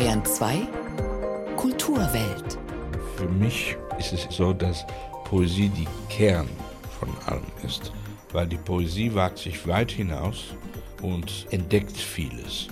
Bayern 2 Kulturwelt. Für mich ist es so, dass Poesie die Kern von allem ist, weil die Poesie wagt sich weit hinaus und entdeckt vieles.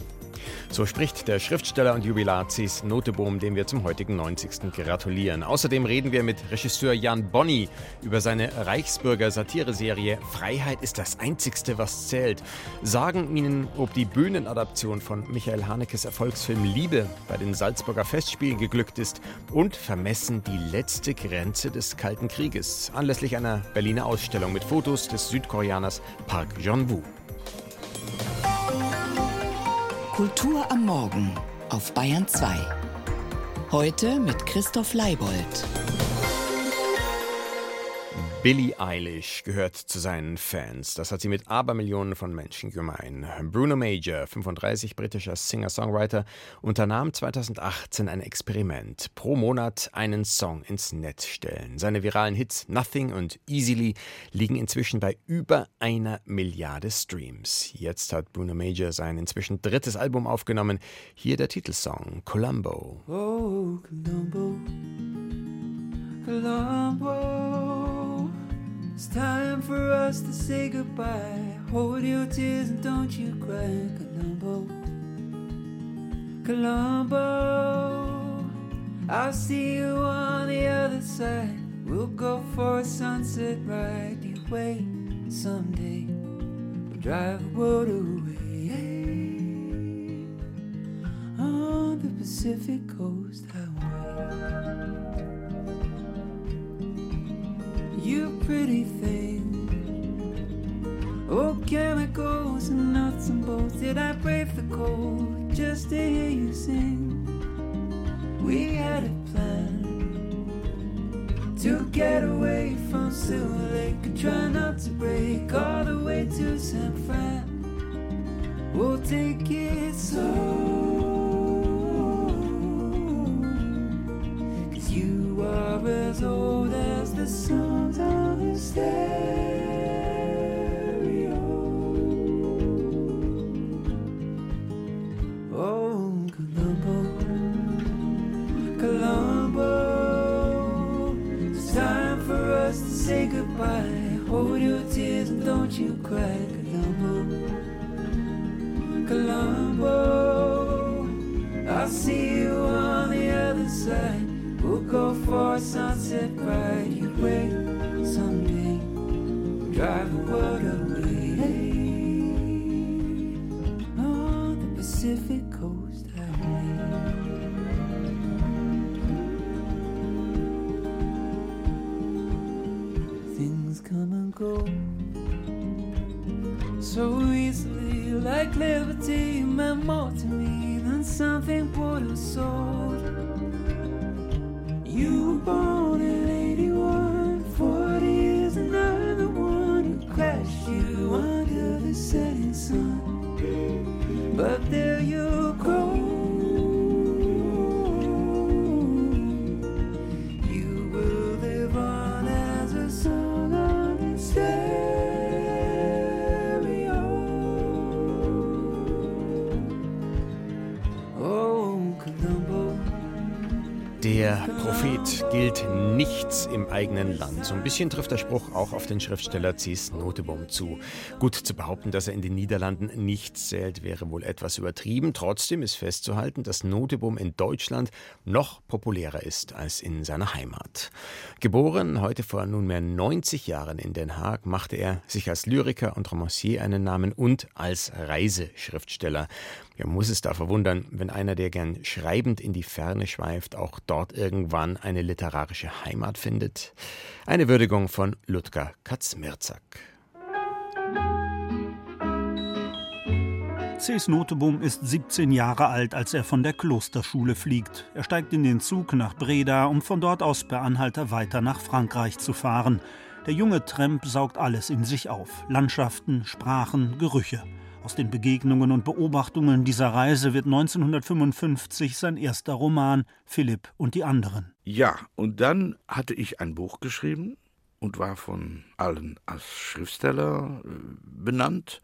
So spricht der Schriftsteller und Jubilatis Notebohm, dem wir zum heutigen 90. gratulieren. Außerdem reden wir mit Regisseur Jan Bonny über seine Reichsbürger-Satireserie Freiheit ist das Einzigste, was zählt. Sagen Ihnen, ob die Bühnenadaption von Michael Hanekes Erfolgsfilm Liebe bei den Salzburger Festspielen geglückt ist und vermessen die letzte Grenze des Kalten Krieges anlässlich einer Berliner Ausstellung mit Fotos des Südkoreaners Park Jong-woo. Kultur am Morgen auf Bayern 2. Heute mit Christoph Leibold. Billie Eilish gehört zu seinen Fans. Das hat sie mit Abermillionen von Menschen gemein. Bruno Major, 35 britischer Singer-Songwriter, unternahm 2018 ein Experiment. Pro Monat einen Song ins Netz stellen. Seine viralen Hits Nothing und Easily liegen inzwischen bei über einer Milliarde Streams. Jetzt hat Bruno Major sein inzwischen drittes Album aufgenommen. Hier der Titelsong Columbo. Oh, Columbo. Columbo. It's time for us to say goodbye. Hold your tears and don't you cry, Colombo. Colombo, I'll see you on the other side. We'll go for a sunset ride. You wait someday. We'll drive the world away on the Pacific Coast pretty thing. Oh, chemicals and nuts and bolts. Did I brave the cold just to hear you sing? We had a plan to get away from Silver Lake and try not to break all the way to San Fran. We'll take it slow. Cause you are as old as the songs say goodbye. Hold your tears and don't you cry, Der Prophet gilt nichts im eigenen Land. So ein bisschen trifft der Spruch auch auf den Schriftsteller Cies Noteboom zu. Gut zu behaupten, dass er in den Niederlanden nichts zählt, wäre wohl etwas übertrieben. Trotzdem ist festzuhalten, dass Noteboom in Deutschland noch populärer ist als in seiner Heimat. Geboren heute vor nunmehr 90 Jahren in Den Haag, machte er sich als Lyriker und Romancier einen Namen und als Reiseschriftsteller. Ja, muss es da verwundern, wenn einer, der gern schreibend in die Ferne schweift, auch dort irgendwann eine literarische Heimat findet? Eine Würdigung von Ludger Katzmirzak. Cs Noteboom ist 17 Jahre alt, als er von der Klosterschule fliegt. Er steigt in den Zug nach Breda, um von dort aus per Anhalter weiter nach Frankreich zu fahren. Der junge Tramp saugt alles in sich auf: Landschaften, Sprachen, Gerüche. Aus den Begegnungen und Beobachtungen dieser Reise wird 1955 sein erster Roman Philipp und die anderen. Ja, und dann hatte ich ein Buch geschrieben und war von allen als Schriftsteller äh, benannt.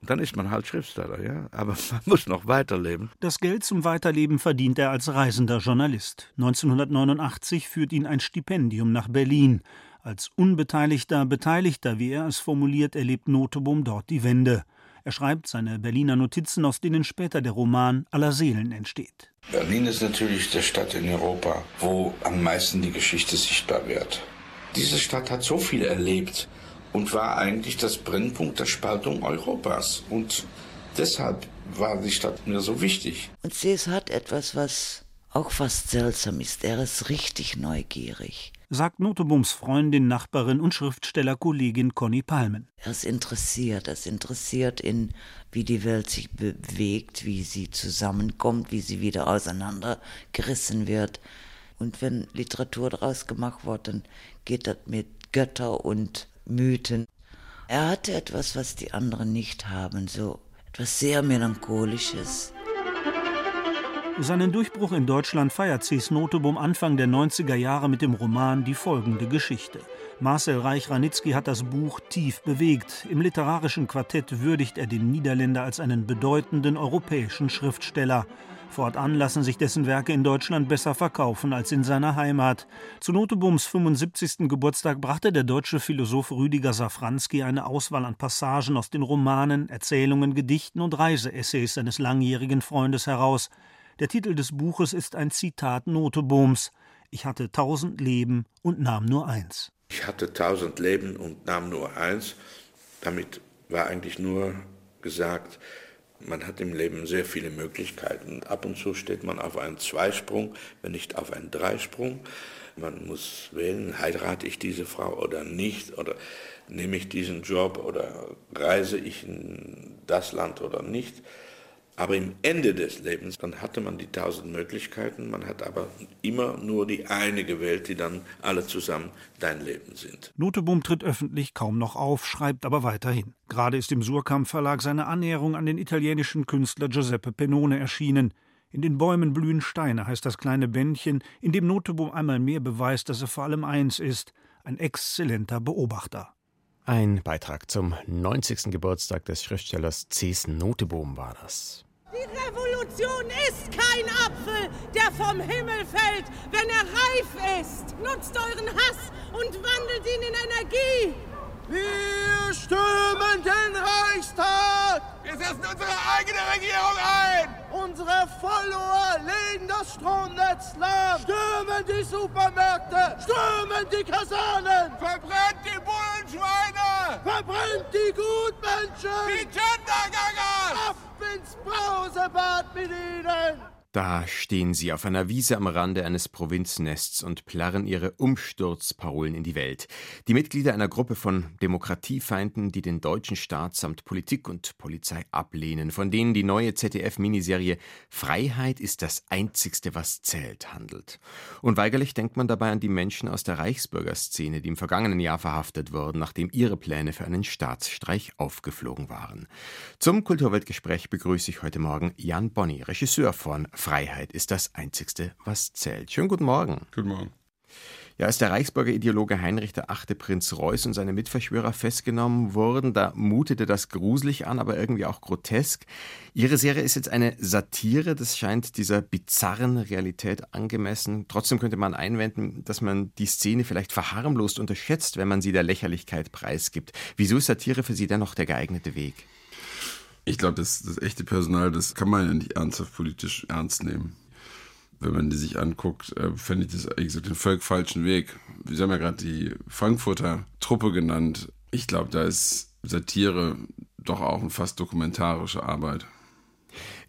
dann ist man halt Schriftsteller, ja. Aber man muss noch weiterleben. Das Geld zum Weiterleben verdient er als reisender Journalist. 1989 führt ihn ein Stipendium nach Berlin. Als unbeteiligter Beteiligter, wie er es formuliert, erlebt Notebohm dort die Wende. Er schreibt seine Berliner Notizen, aus denen später der Roman Aller Seelen entsteht. Berlin ist natürlich der Stadt in Europa, wo am meisten die Geschichte sichtbar wird. Diese Stadt hat so viel erlebt und war eigentlich das Brennpunkt der Spaltung Europas. Und deshalb war die Stadt mir so wichtig. Und sie hat etwas, was auch fast seltsam ist. Er ist richtig neugierig. Sagt Notebohms Freundin, Nachbarin und Schriftstellerkollegin Conny Palmen. Er ist interessiert. Er ist interessiert in, wie die Welt sich bewegt, wie sie zusammenkommt, wie sie wieder auseinandergerissen wird. Und wenn Literatur daraus gemacht wird, dann geht das mit Götter und Mythen. Er hatte etwas, was die anderen nicht haben, so etwas sehr Melancholisches. Seinen Durchbruch in Deutschland feiert Cies Notebohm Anfang der 90er Jahre mit dem Roman Die folgende Geschichte. Marcel Reich-Ranitzky hat das Buch tief bewegt. Im literarischen Quartett würdigt er den Niederländer als einen bedeutenden europäischen Schriftsteller. Fortan lassen sich dessen Werke in Deutschland besser verkaufen als in seiner Heimat. Zu Notebohms 75. Geburtstag brachte der deutsche Philosoph Rüdiger Safranski eine Auswahl an Passagen aus den Romanen, Erzählungen, Gedichten und Reiseessays seines langjährigen Freundes heraus. Der Titel des Buches ist ein Zitat Notebohms. Ich hatte tausend Leben und nahm nur eins. Ich hatte tausend Leben und nahm nur eins. Damit war eigentlich nur gesagt, man hat im Leben sehr viele Möglichkeiten. Ab und zu steht man auf einen Zweisprung, wenn nicht auf einen Dreisprung. Man muss wählen, heirate ich diese Frau oder nicht, oder nehme ich diesen Job oder reise ich in das Land oder nicht. Aber im Ende des Lebens, dann hatte man die tausend Möglichkeiten, man hat aber immer nur die eine gewählt, die dann alle zusammen dein Leben sind. Noteboom tritt öffentlich kaum noch auf, schreibt aber weiterhin. Gerade ist im Surkamp Verlag seine Annäherung an den italienischen Künstler Giuseppe Pennone erschienen. In den Bäumen blühen Steine heißt das kleine Bändchen, in dem Noteboom einmal mehr beweist, dass er vor allem eins ist, ein exzellenter Beobachter. Ein Beitrag zum 90. Geburtstag des Schriftstellers Cees Noteboom war das. Revolution ist kein Apfel, der vom Himmel fällt, wenn er reif ist. Nutzt euren Hass und wandelt ihn in Energie. Wir stürmen den Reichstag! Wir setzen unsere eigene Regierung ein! Unsere Follower legen das Stromnetz lahm! Stürmen die Supermärkte! Stürmen die Kasernen! Verbrennt die Bullenschweine! Verbrennt die Gutmenschen! Die Gendergangers! Ab ins Brausebad mit ihnen! Da stehen sie auf einer Wiese am Rande eines Provinznests und plärren ihre Umsturzparolen in die Welt. Die Mitglieder einer Gruppe von Demokratiefeinden, die den deutschen Staat samt Politik und Polizei ablehnen, von denen die neue ZDF-Miniserie Freiheit ist das Einzigste, was zählt handelt. Unweigerlich denkt man dabei an die Menschen aus der Reichsbürgerszene, die im vergangenen Jahr verhaftet wurden, nachdem ihre Pläne für einen Staatsstreich aufgeflogen waren. Zum Kulturweltgespräch begrüße ich heute Morgen Jan Bonny, Regisseur von Freiheit ist das Einzigste, was zählt. Schönen guten Morgen. Guten Morgen. Ja, als der Reichsburger Ideologe Heinrich VIII. Prinz Reuß und seine Mitverschwörer festgenommen wurden, da mutete das gruselig an, aber irgendwie auch grotesk. Ihre Serie ist jetzt eine Satire, das scheint dieser bizarren Realität angemessen. Trotzdem könnte man einwenden, dass man die Szene vielleicht verharmlost unterschätzt, wenn man sie der Lächerlichkeit preisgibt. Wieso ist Satire für Sie dennoch der geeignete Weg? Ich glaube, das, das echte Personal, das kann man ja nicht ernsthaft politisch ernst nehmen. Wenn man die sich anguckt, äh, fände ich das ehrlich gesagt den völlig falschen Weg. Sie haben ja gerade die Frankfurter Truppe genannt. Ich glaube, da ist Satire doch auch eine fast dokumentarische Arbeit.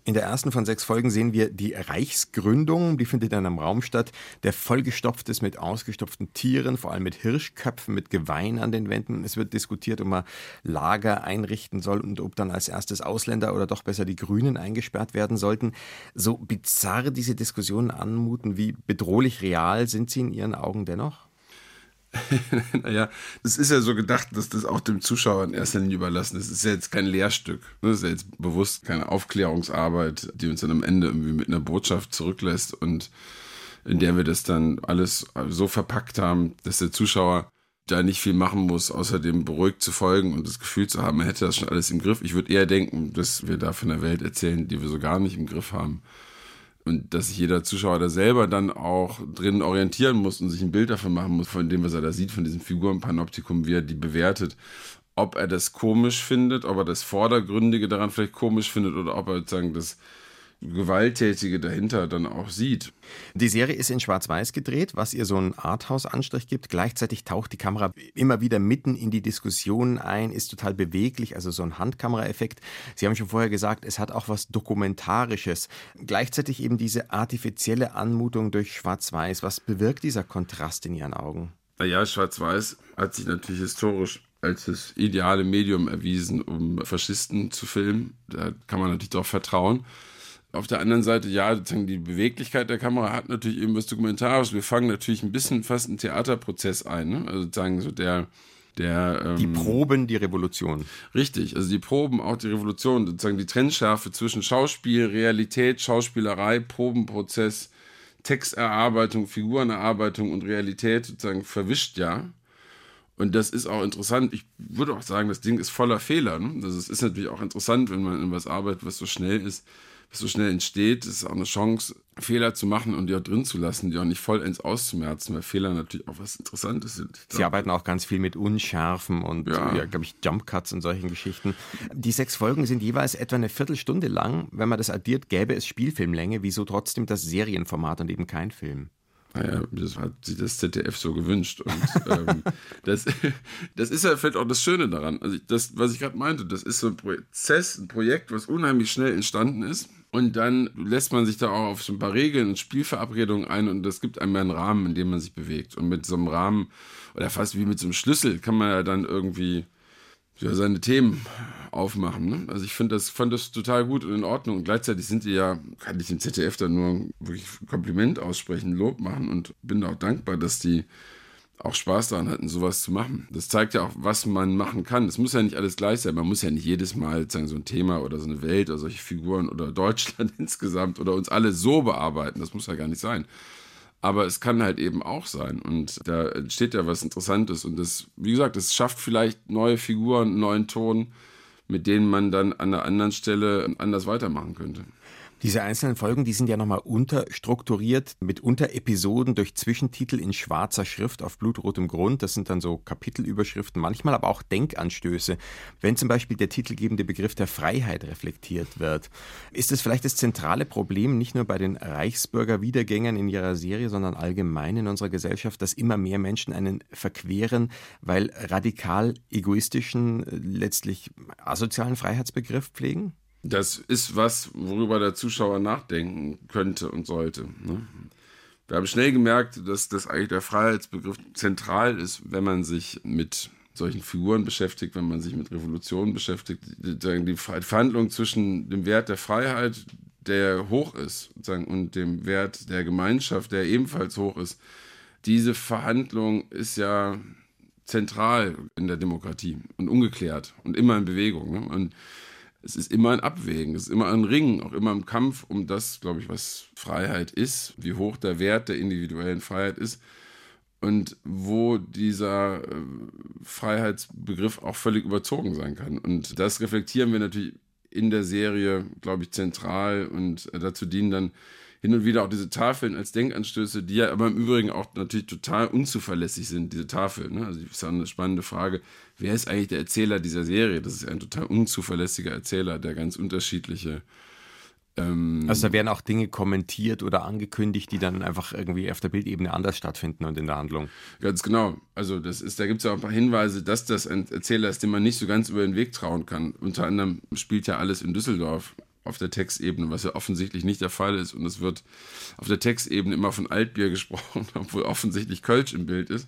In der ersten von sechs Folgen sehen wir die Reichsgründung, die findet in einem Raum statt, der vollgestopft ist mit ausgestopften Tieren, vor allem mit Hirschköpfen, mit Geweihen an den Wänden. Es wird diskutiert, ob man Lager einrichten soll und ob dann als erstes Ausländer oder doch besser die Grünen eingesperrt werden sollten. So bizarr diese Diskussionen anmuten, wie bedrohlich real sind sie in Ihren Augen dennoch? naja, es ist ja so gedacht, dass das auch dem Zuschauer in erster Linie überlassen ist. Es ist ja jetzt kein Lehrstück. Das ist ja jetzt bewusst keine Aufklärungsarbeit, die uns dann am Ende irgendwie mit einer Botschaft zurücklässt und in der wir das dann alles so verpackt haben, dass der Zuschauer da nicht viel machen muss, außer dem beruhigt zu folgen und das Gefühl zu haben, man hätte das schon alles im Griff. Ich würde eher denken, dass wir da von der Welt erzählen, die wir so gar nicht im Griff haben. Und dass sich jeder Zuschauer da selber dann auch drin orientieren muss und sich ein Bild davon machen muss, von dem, was er da sieht, von diesem Figurenpanoptikum, wie er die bewertet. Ob er das komisch findet, ob er das Vordergründige daran vielleicht komisch findet oder ob er sozusagen das Gewalttätige dahinter dann auch sieht. Die Serie ist in Schwarz-Weiß gedreht, was ihr so einen Arthouse-Anstrich gibt. Gleichzeitig taucht die Kamera immer wieder mitten in die Diskussion ein, ist total beweglich, also so ein Handkameraeffekt. Sie haben schon vorher gesagt, es hat auch was Dokumentarisches. Gleichzeitig eben diese artifizielle Anmutung durch Schwarz-Weiß. Was bewirkt dieser Kontrast in Ihren Augen? Naja, Schwarz-Weiß hat sich natürlich historisch als das ideale Medium erwiesen, um Faschisten zu filmen. Da kann man natürlich darauf vertrauen. Auf der anderen Seite, ja, die Beweglichkeit der Kamera hat natürlich eben was Dokumentarisches. Wir fangen natürlich ein bisschen fast einen Theaterprozess ein. Ne? Also sozusagen so der, der, ähm, die Proben, die Revolution. Richtig, also die Proben, auch die Revolution, sozusagen die Trennschärfe zwischen Schauspiel, Realität, Schauspielerei, Probenprozess, Texterarbeitung, Figurenerarbeitung und Realität sozusagen verwischt ja. Und das ist auch interessant. Ich würde auch sagen, das Ding ist voller Fehler. Ne? Also es ist natürlich auch interessant, wenn man in was arbeitet, was so schnell ist so schnell entsteht, ist auch eine Chance, Fehler zu machen und die auch drin zu lassen, die auch nicht vollends auszumerzen, weil Fehler natürlich auch was Interessantes sind. Sie arbeiten auch ganz viel mit Unschärfen und, ja. ja glaube ich, Jumpcuts und solchen Geschichten. Die sechs Folgen sind jeweils etwa eine Viertelstunde lang. Wenn man das addiert, gäbe es Spielfilmlänge. Wieso trotzdem das Serienformat und eben kein Film? Naja, das hat sich das ZDF so gewünscht. Und ähm, das, das ist ja vielleicht auch das Schöne daran. Also das, was ich gerade meinte, das ist so ein Prozess, ein Projekt, was unheimlich schnell entstanden ist und dann lässt man sich da auch auf so ein paar Regeln und Spielverabredungen ein und das gibt einem einen Rahmen, in dem man sich bewegt. Und mit so einem Rahmen, oder fast wie mit so einem Schlüssel, kann man ja dann irgendwie ja, seine Themen aufmachen. Ne? Also ich finde das, fand das total gut und in Ordnung. Und gleichzeitig sind die ja, kann ich dem ZDF da nur wirklich Kompliment aussprechen, Lob machen und bin auch dankbar, dass die auch Spaß daran hatten, sowas zu machen. Das zeigt ja auch, was man machen kann. Es muss ja nicht alles gleich sein. Man muss ja nicht jedes Mal sagen, so ein Thema oder so eine Welt oder solche Figuren oder Deutschland insgesamt oder uns alle so bearbeiten. Das muss ja gar nicht sein. Aber es kann halt eben auch sein. Und da entsteht ja was Interessantes. Und das, wie gesagt, es schafft vielleicht neue Figuren, neuen Ton, mit denen man dann an einer anderen Stelle anders weitermachen könnte. Diese einzelnen Folgen, die sind ja nochmal unterstrukturiert mit Unterepisoden durch Zwischentitel in schwarzer Schrift auf blutrotem Grund. Das sind dann so Kapitelüberschriften, manchmal aber auch Denkanstöße, wenn zum Beispiel der titelgebende Begriff der Freiheit reflektiert wird. Ist es vielleicht das zentrale Problem nicht nur bei den Reichsbürger-Wiedergängern in ihrer Serie, sondern allgemein in unserer Gesellschaft, dass immer mehr Menschen einen verqueren, weil radikal egoistischen, letztlich asozialen Freiheitsbegriff pflegen? Das ist was, worüber der Zuschauer nachdenken könnte und sollte. Ne? Wir haben schnell gemerkt, dass das eigentlich der Freiheitsbegriff zentral ist, wenn man sich mit solchen Figuren beschäftigt, wenn man sich mit Revolutionen beschäftigt. Die Verhandlung zwischen dem Wert der Freiheit, der hoch ist, und dem Wert der Gemeinschaft, der ebenfalls hoch ist. Diese Verhandlung ist ja zentral in der Demokratie und ungeklärt und immer in Bewegung. Ne? Und es ist immer ein Abwägen, es ist immer ein Ringen, auch immer im Kampf um das, glaube ich, was Freiheit ist, wie hoch der Wert der individuellen Freiheit ist und wo dieser äh, Freiheitsbegriff auch völlig überzogen sein kann. Und das reflektieren wir natürlich in der Serie, glaube ich, zentral und äh, dazu dienen dann hin und wieder auch diese Tafeln als Denkanstöße, die ja aber im Übrigen auch natürlich total unzuverlässig sind, diese Tafeln. Ne? Also das ist eine spannende Frage. Wer ist eigentlich der Erzähler dieser Serie? Das ist ein total unzuverlässiger Erzähler, der ganz unterschiedliche ähm, also da werden auch Dinge kommentiert oder angekündigt, die dann einfach irgendwie auf der Bildebene anders stattfinden und in der Handlung. Ganz genau. Also das ist, da gibt es ja auch ein paar Hinweise, dass das ein Erzähler ist, dem man nicht so ganz über den Weg trauen kann. Unter anderem spielt ja alles in Düsseldorf auf der Textebene, was ja offensichtlich nicht der Fall ist. Und es wird auf der Textebene immer von Altbier gesprochen, obwohl offensichtlich Kölsch im Bild ist.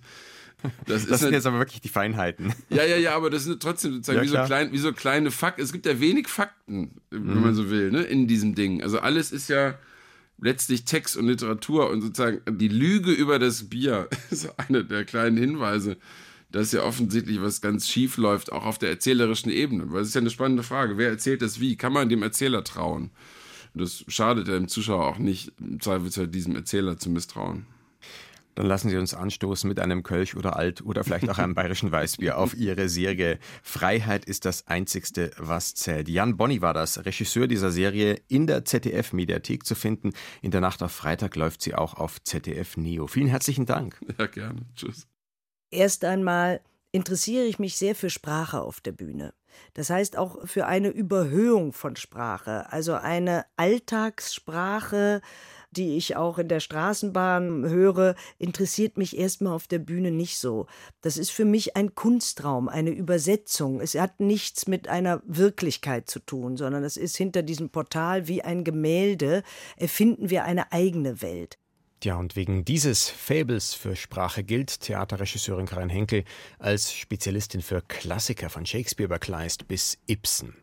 Das, das sind eine, jetzt aber wirklich die Feinheiten. Ja, ja, ja, aber das sind trotzdem sozusagen ja, wie, so klein, wie so kleine Fakten. Es gibt ja wenig Fakten, wenn mhm. man so will, ne, in diesem Ding. Also alles ist ja letztlich Text und Literatur und sozusagen die Lüge über das Bier ist einer der kleinen Hinweise dass ja offensichtlich was ganz schief läuft, auch auf der erzählerischen Ebene. Weil es ist ja eine spannende Frage. Wer erzählt das wie? Kann man dem Erzähler trauen? Das schadet ja dem Zuschauer auch nicht, im Zweifelsfall diesem Erzähler zu misstrauen. Dann lassen Sie uns anstoßen mit einem Kölsch oder Alt oder vielleicht auch einem bayerischen Weißbier auf Ihre Serie Freiheit ist das Einzigste, was zählt. Jan Bonny war das, Regisseur dieser Serie, in der ZDF-Mediathek zu finden. In der Nacht auf Freitag läuft sie auch auf ZDF Neo. Vielen herzlichen Dank. Ja, gerne. Tschüss. Erst einmal interessiere ich mich sehr für Sprache auf der Bühne. Das heißt auch für eine Überhöhung von Sprache, also eine Alltagssprache, die ich auch in der Straßenbahn höre, interessiert mich erstmal auf der Bühne nicht so. Das ist für mich ein Kunstraum, eine Übersetzung. Es hat nichts mit einer Wirklichkeit zu tun, sondern es ist hinter diesem Portal wie ein Gemälde, erfinden wir eine eigene Welt. Ja, und wegen dieses Fables für Sprache gilt Theaterregisseurin Karin Henkel als Spezialistin für Klassiker von Shakespeare über Kleist bis Ibsen.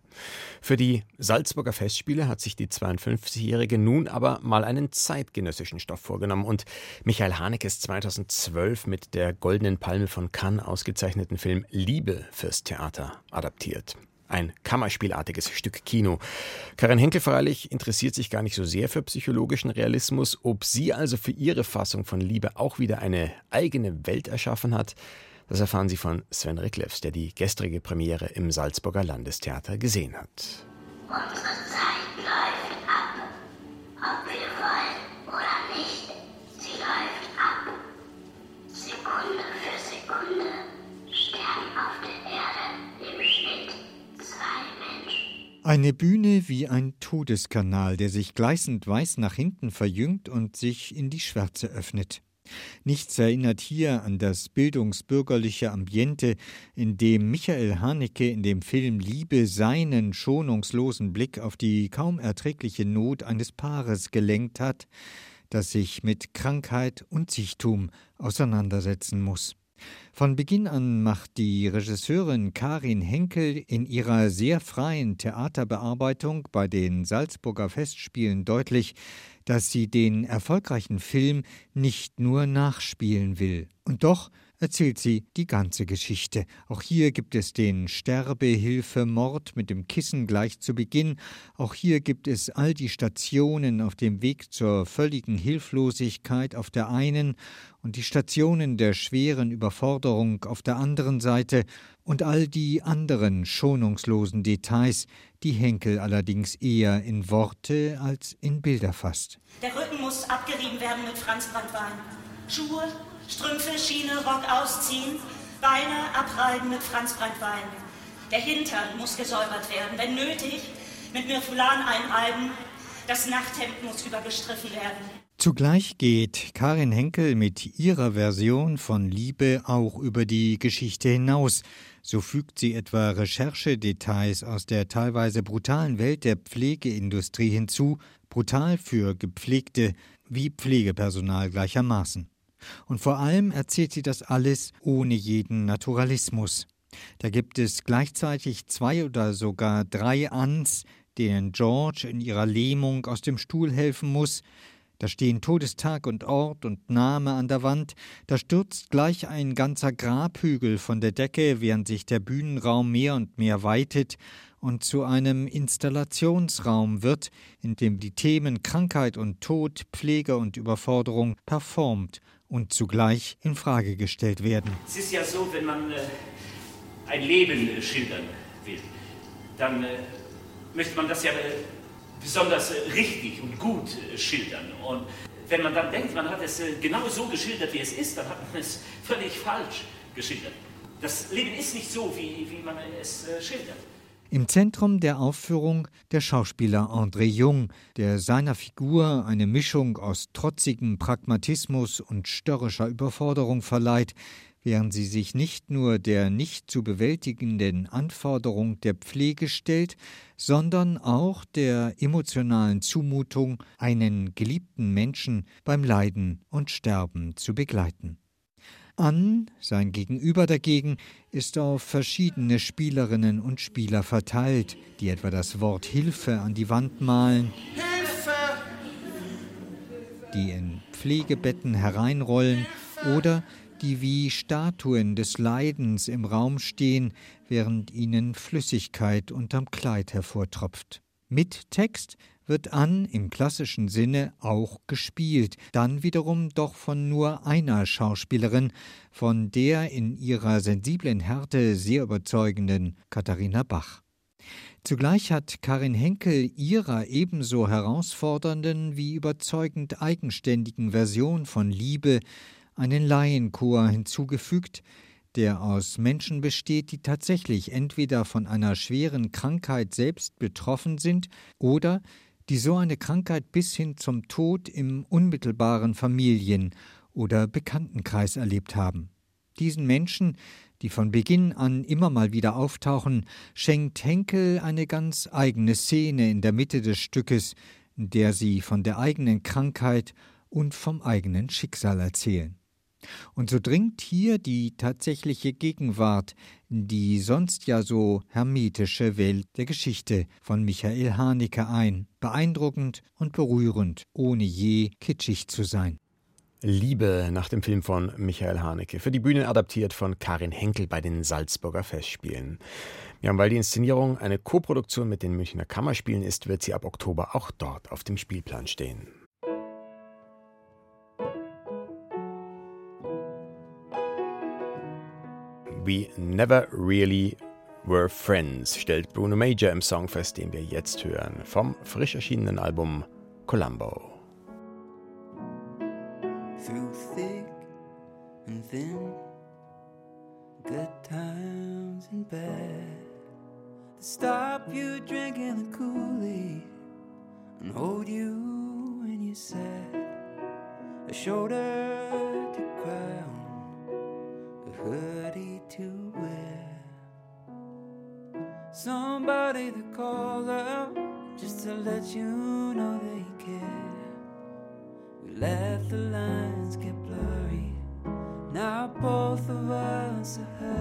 Für die Salzburger Festspiele hat sich die 52-Jährige nun aber mal einen zeitgenössischen Stoff vorgenommen und Michael Hanekes 2012 mit der Goldenen Palme von Cannes ausgezeichneten Film Liebe fürs Theater adaptiert. Ein Kammerspielartiges Stück Kino. Karin Henkel freilich interessiert sich gar nicht so sehr für psychologischen Realismus. Ob sie also für ihre Fassung von Liebe auch wieder eine eigene Welt erschaffen hat, das erfahren Sie von Sven Ricklefs, der die gestrige Premiere im Salzburger Landestheater gesehen hat. Unsere Zeit Eine Bühne wie ein Todeskanal, der sich gleißend weiß nach hinten verjüngt und sich in die Schwärze öffnet. Nichts erinnert hier an das bildungsbürgerliche Ambiente, in dem Michael Haneke in dem Film Liebe seinen schonungslosen Blick auf die kaum erträgliche Not eines Paares gelenkt hat, das sich mit Krankheit und Sichtum auseinandersetzen muss. Von Beginn an macht die Regisseurin Karin Henkel in ihrer sehr freien Theaterbearbeitung bei den Salzburger Festspielen deutlich, dass sie den erfolgreichen Film nicht nur nachspielen will. Und doch erzählt sie die ganze Geschichte. Auch hier gibt es den Sterbehilfemord mit dem Kissen gleich zu Beginn. Auch hier gibt es all die Stationen auf dem Weg zur völligen Hilflosigkeit auf der einen und die Stationen der schweren Überforderung auf der anderen Seite und all die anderen schonungslosen Details, die Henkel allerdings eher in Worte als in Bilder fasst. Der Rücken muss abgerieben werden mit Franzbranntwein. Schuhe, Strümpfe, Schiene, Rock ausziehen, Beine abreiben mit Franzbranntwein. Der Hintern muss gesäubert werden, wenn nötig, mit Mirfulan einreiben. Das Nachthemd muss übergestriffen werden. Zugleich geht Karin Henkel mit ihrer Version von Liebe auch über die Geschichte hinaus. So fügt sie etwa Recherchedetails aus der teilweise brutalen Welt der Pflegeindustrie hinzu, brutal für Gepflegte wie Pflegepersonal gleichermaßen. Und vor allem erzählt sie das alles ohne jeden Naturalismus. Da gibt es gleichzeitig zwei oder sogar drei Ans, denen George in ihrer Lähmung aus dem Stuhl helfen muss, da stehen Todestag und Ort und Name an der Wand, da stürzt gleich ein ganzer Grabhügel von der Decke, während sich der Bühnenraum mehr und mehr weitet und zu einem Installationsraum wird, in dem die Themen Krankheit und Tod, Pflege und Überforderung performt und zugleich in Frage gestellt werden. Es ist ja so, wenn man äh, ein Leben äh, schildern will, dann äh, möchte man das ja besonders richtig und gut schildern. Und wenn man dann denkt, man hat es genau so geschildert, wie es ist, dann hat man es völlig falsch geschildert. Das Leben ist nicht so, wie, wie man es schildert. Im Zentrum der Aufführung der Schauspieler André Jung, der seiner Figur eine Mischung aus trotzigem Pragmatismus und störrischer Überforderung verleiht, während sie sich nicht nur der nicht zu bewältigenden Anforderung der Pflege stellt, sondern auch der emotionalen Zumutung, einen geliebten Menschen beim Leiden und Sterben zu begleiten. An, sein Gegenüber dagegen, ist auf verschiedene Spielerinnen und Spieler verteilt, die etwa das Wort Hilfe an die Wand malen, Hilfe! die in Pflegebetten hereinrollen oder die wie Statuen des Leidens im Raum stehen, während ihnen Flüssigkeit unterm Kleid hervortropft. Mit Text wird An im klassischen Sinne auch gespielt, dann wiederum doch von nur einer Schauspielerin, von der in ihrer sensiblen Härte sehr überzeugenden Katharina Bach. Zugleich hat Karin Henkel ihrer ebenso herausfordernden wie überzeugend eigenständigen Version von Liebe einen Laienchor hinzugefügt, der aus Menschen besteht, die tatsächlich entweder von einer schweren Krankheit selbst betroffen sind oder die so eine Krankheit bis hin zum Tod im unmittelbaren Familien- oder Bekanntenkreis erlebt haben. Diesen Menschen, die von Beginn an immer mal wieder auftauchen, schenkt Henkel eine ganz eigene Szene in der Mitte des Stückes, in der sie von der eigenen Krankheit und vom eigenen Schicksal erzählen. Und so dringt hier die tatsächliche Gegenwart, die sonst ja so hermetische Welt der Geschichte von Michael Haneke ein, beeindruckend und berührend, ohne je kitschig zu sein. Liebe nach dem Film von Michael Haneke, für die Bühne adaptiert von Karin Henkel bei den Salzburger Festspielen. Ja, weil die Inszenierung eine Koproduktion mit den Münchner Kammerspielen ist, wird sie ab Oktober auch dort auf dem Spielplan stehen. We Never Really Were Friends stellt Bruno Major im Song fest, den wir jetzt hören, vom frisch erschienenen Album Columbo. Through thick and thin, good times and bad, to stop you drinking the Kool-Aid and hold you when you're sad, a shoulder to cry on, hoodie to wear. Somebody that calls out just to let you know they care. We let the lines get blurry. Now both of us are hurting.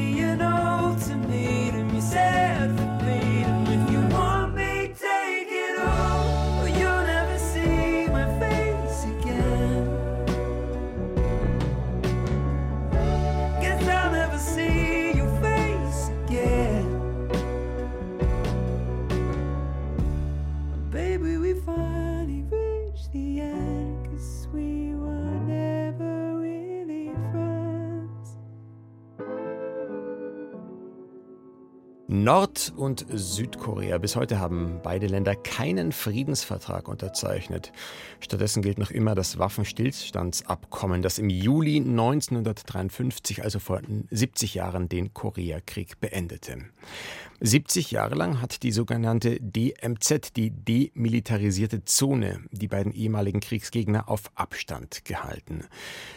An ultimatum. Nord- und Südkorea. Bis heute haben beide Länder keinen Friedensvertrag unterzeichnet. Stattdessen gilt noch immer das Waffenstillstandsabkommen, das im Juli 1953, also vor 70 Jahren, den Koreakrieg beendete. 70 Jahre lang hat die sogenannte DMZ, die demilitarisierte Zone, die beiden ehemaligen Kriegsgegner auf Abstand gehalten.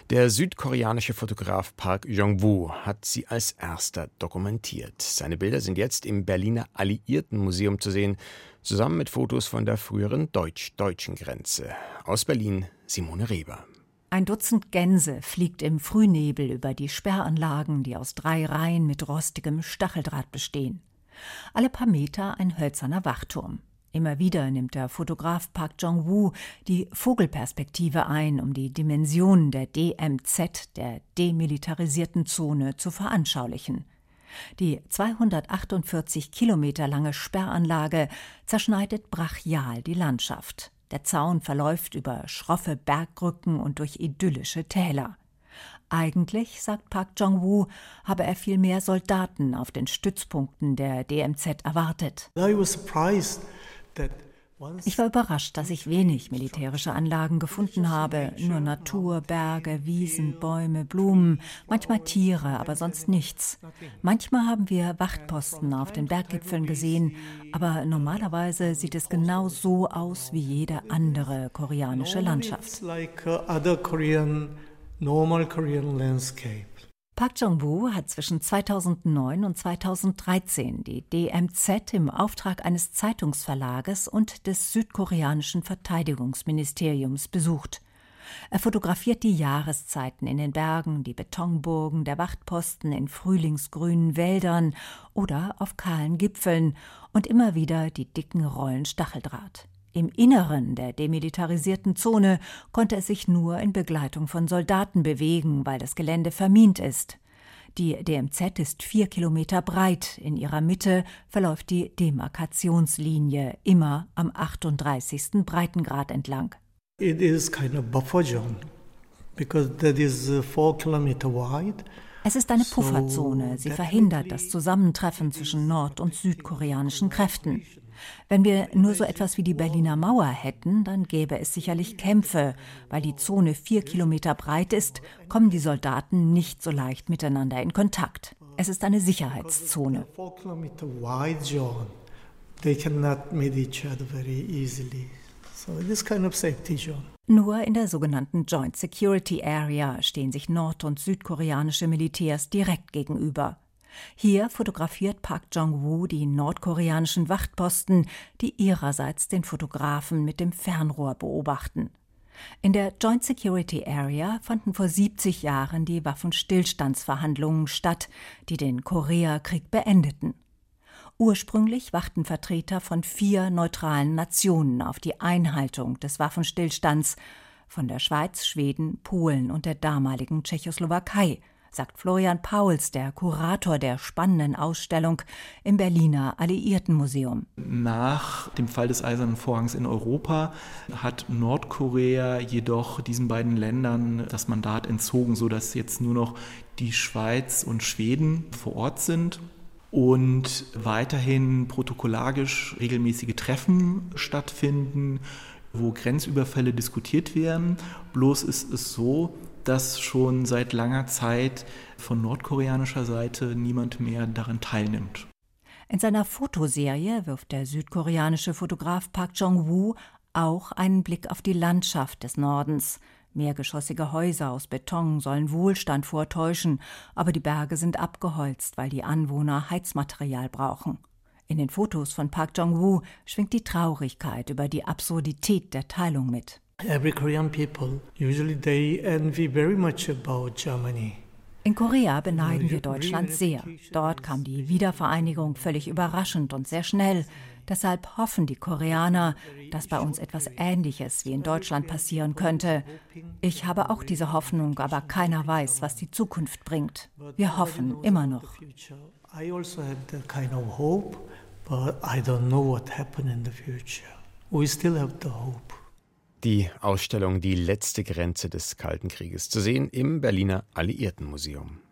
Der südkoreanische Fotograf Park Jong-woo hat sie als erster dokumentiert. Seine Bilder sind jetzt im Berliner Alliiertenmuseum zu sehen, zusammen mit Fotos von der früheren deutsch-deutschen Grenze. Aus Berlin Simone Reber. Ein Dutzend Gänse fliegt im Frühnebel über die Sperranlagen, die aus drei Reihen mit rostigem Stacheldraht bestehen. Alle paar Meter ein hölzerner Wachturm. Immer wieder nimmt der Fotograf Park Jong-woo die Vogelperspektive ein, um die Dimensionen der DMZ, der demilitarisierten Zone, zu veranschaulichen. Die 248 Kilometer lange Sperranlage zerschneidet brachial die Landschaft. Der Zaun verläuft über schroffe Bergrücken und durch idyllische Täler. Eigentlich, sagt Park Jong-woo, habe er viel mehr Soldaten auf den Stützpunkten der DMZ erwartet. Ich war überrascht, dass ich wenig militärische Anlagen gefunden habe. Nur Natur, Berge, Wiesen, Bäume, Blumen, manchmal Tiere, aber sonst nichts. Manchmal haben wir Wachtposten auf den Berggipfeln gesehen, aber normalerweise sieht es genau so aus wie jede andere koreanische Landschaft. Normal Korean landscape. Park Jong-woo hat zwischen 2009 und 2013 die DMZ im Auftrag eines Zeitungsverlages und des südkoreanischen Verteidigungsministeriums besucht. Er fotografiert die Jahreszeiten in den Bergen, die Betonburgen der Wachtposten in frühlingsgrünen Wäldern oder auf kahlen Gipfeln und immer wieder die dicken Rollen Stacheldraht. Im Inneren der demilitarisierten Zone konnte es sich nur in Begleitung von Soldaten bewegen, weil das Gelände vermint ist. Die DMZ ist vier Kilometer breit. In ihrer Mitte verläuft die Demarkationslinie, immer am 38. Breitengrad entlang. It is kind of buffer zone because that is uh, four kilometer wide. Es ist eine Pufferzone. Sie verhindert das Zusammentreffen zwischen nord- und südkoreanischen Kräften. Wenn wir nur so etwas wie die Berliner Mauer hätten, dann gäbe es sicherlich Kämpfe. Weil die Zone vier Kilometer breit ist, kommen die Soldaten nicht so leicht miteinander in Kontakt. Es ist eine Sicherheitszone. Nur in der sogenannten Joint Security Area stehen sich nord- und südkoreanische Militärs direkt gegenüber. Hier fotografiert Park Jong-woo die nordkoreanischen Wachtposten, die ihrerseits den Fotografen mit dem Fernrohr beobachten. In der Joint Security Area fanden vor 70 Jahren die Waffenstillstandsverhandlungen statt, die den Koreakrieg beendeten. Ursprünglich wachten Vertreter von vier neutralen Nationen auf die Einhaltung des Waffenstillstands von der Schweiz, Schweden, Polen und der damaligen Tschechoslowakei – sagt Florian Pauls, der Kurator der spannenden Ausstellung im Berliner Alliiertenmuseum. Nach dem Fall des Eisernen Vorhangs in Europa hat Nordkorea jedoch diesen beiden Ländern das Mandat entzogen, sodass jetzt nur noch die Schweiz und Schweden vor Ort sind und weiterhin protokollarisch regelmäßige Treffen stattfinden, wo Grenzüberfälle diskutiert werden. Bloß ist es so, dass schon seit langer Zeit von nordkoreanischer Seite niemand mehr daran teilnimmt. In seiner Fotoserie wirft der südkoreanische Fotograf Park Jong-woo auch einen Blick auf die Landschaft des Nordens. Mehrgeschossige Häuser aus Beton sollen Wohlstand vortäuschen, aber die Berge sind abgeholzt, weil die Anwohner Heizmaterial brauchen. In den Fotos von Park Jong-woo schwingt die Traurigkeit über die Absurdität der Teilung mit. Every Korean people usually they envy very much about Germany. In Korea beneiden wir Deutschland sehr. Dort kam die Wiedervereinigung völlig überraschend und sehr schnell. Deshalb hoffen die Koreaner, dass bei uns etwas Ähnliches wie in Deutschland passieren könnte. Ich habe auch diese Hoffnung, aber keiner weiß, was die Zukunft bringt. Wir hoffen immer noch. I also have that kind of hope, but I don't know what happened in the future. We still have the hope die Ausstellung Die letzte Grenze des Kalten Krieges zu sehen im Berliner Alliiertenmuseum.